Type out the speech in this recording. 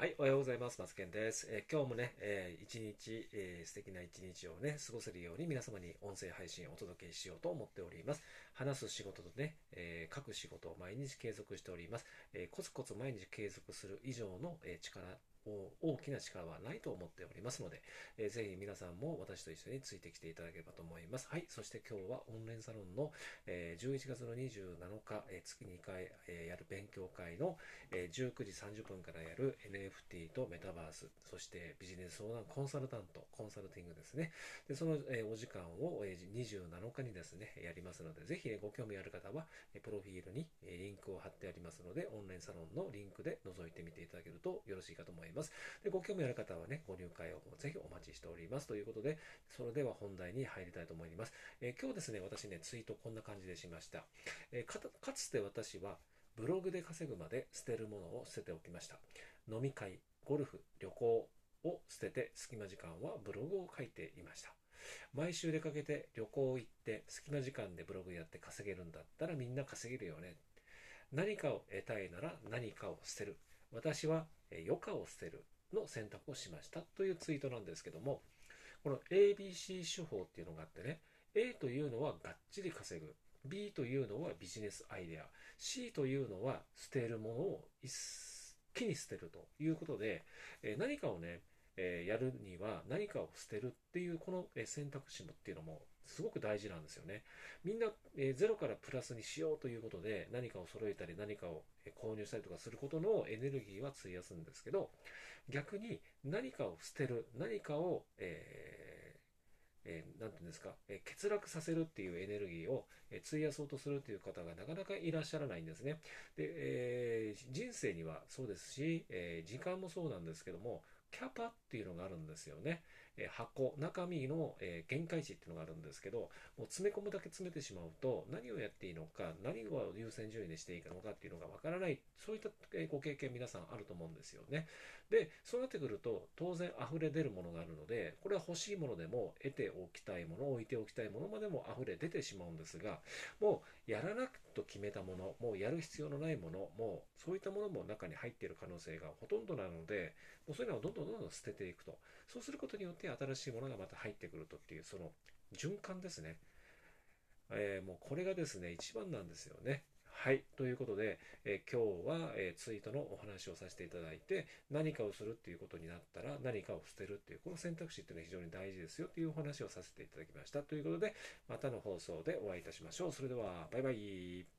はい、おはようございます。マツケンです。えー、今日もね、えー、一日、えー、素敵な一日をね、過ごせるように皆様に音声配信をお届けしようと思っております。話す仕事とね、えー、書く仕事を毎日継続しております。えー、コツコツ毎日継続する以上の、えー、力大きな力はないと思っておりますので、えー、ぜひ皆さんも私と一緒についてきていただければと思います。はい。そして今日はオンラインサロンの、えー、11月の27日、えー、月2回、えー、やる勉強会の、えー、19時30分からやる NFT とメタバース、そしてビジネス相談コンサルタント、コンサルティングですね。で、その、えー、お時間を、えー、27日にですね、やりますので、ぜひ、ご興味ある方は、プロフィールに、リンクを貼ってありますので、オンラインサロンのリンクで覗いてみていただけるとよろしいかと思います。でご興味ある方はね、ご入会をぜひお待ちしております。ということで、それでは本題に入りたいと思います。えー、今日ですね、私ね、ツイートこんな感じでしました。えー、かかつて私は、ブログで稼ぐまで捨てるものを捨てておきました。飲み会、ゴルフ、旅行を捨てて、隙間時間はブログを書いていました。毎週出かけて旅行行って隙間時間でブログやって稼げるんだったらみんな稼げるよね。何かを得たいなら何かを捨てる。私は余暇を捨てるの選択をしましたというツイートなんですけども、この ABC 手法っていうのがあってね、A というのはがっちり稼ぐ。B というのはビジネスアイデア。C というのは捨てるものを一気に捨てるということで、何かをね、えやるには何かを捨てるっていうこの選択肢もっていうのもすごく大事なんですよね。みんな、えー、ゼロからプラスにしようということで何かを揃えたり何かを購入したりとかすることのエネルギーは費やすんですけど逆に何かを捨てる何かを、えーえー、て言うんですか、えー、欠落させるっていうエネルギーを、えー、費やそうとするという方がなかなかいらっしゃらないんですね。で、えー、人生にはそうですし、え、時間もそうなんですけども、キャパっていうのがあるんですよね。え箱、中身の、え限界値っていうのがあるんですけど、もう詰め込むだけ詰めてしまうと、何をやっていいのか、何を優先順位にしていいのかっていうのがわからない、そういったご経験皆さんあると思うんですよね。で、そうなってくると、当然溢れ出るものがあるので、これは欲しいものでも、得ておきたいもの、置いておきたいものまでも溢れ出てしまうんですが、もうやらなくと決めたもの、もうやる必要のないもの、もうそういったものも中に入っている可能性がほとんどなので、もうそういうのをどんどんどんどん捨てていくと。そうすることによって新しいものがまた入ってくるとっていう、その循環ですね。えー、もうこれがですね、一番なんですよね。はい。ということで、えー、今日は、えー、ツイートのお話をさせていただいて、何かをするっていうことになったら、何かを捨てるっていう、この選択肢っていうのは非常に大事ですよっていうお話をさせていただきました。ということで、またの放送でお会いいたしましょう。それでは、バイバイ。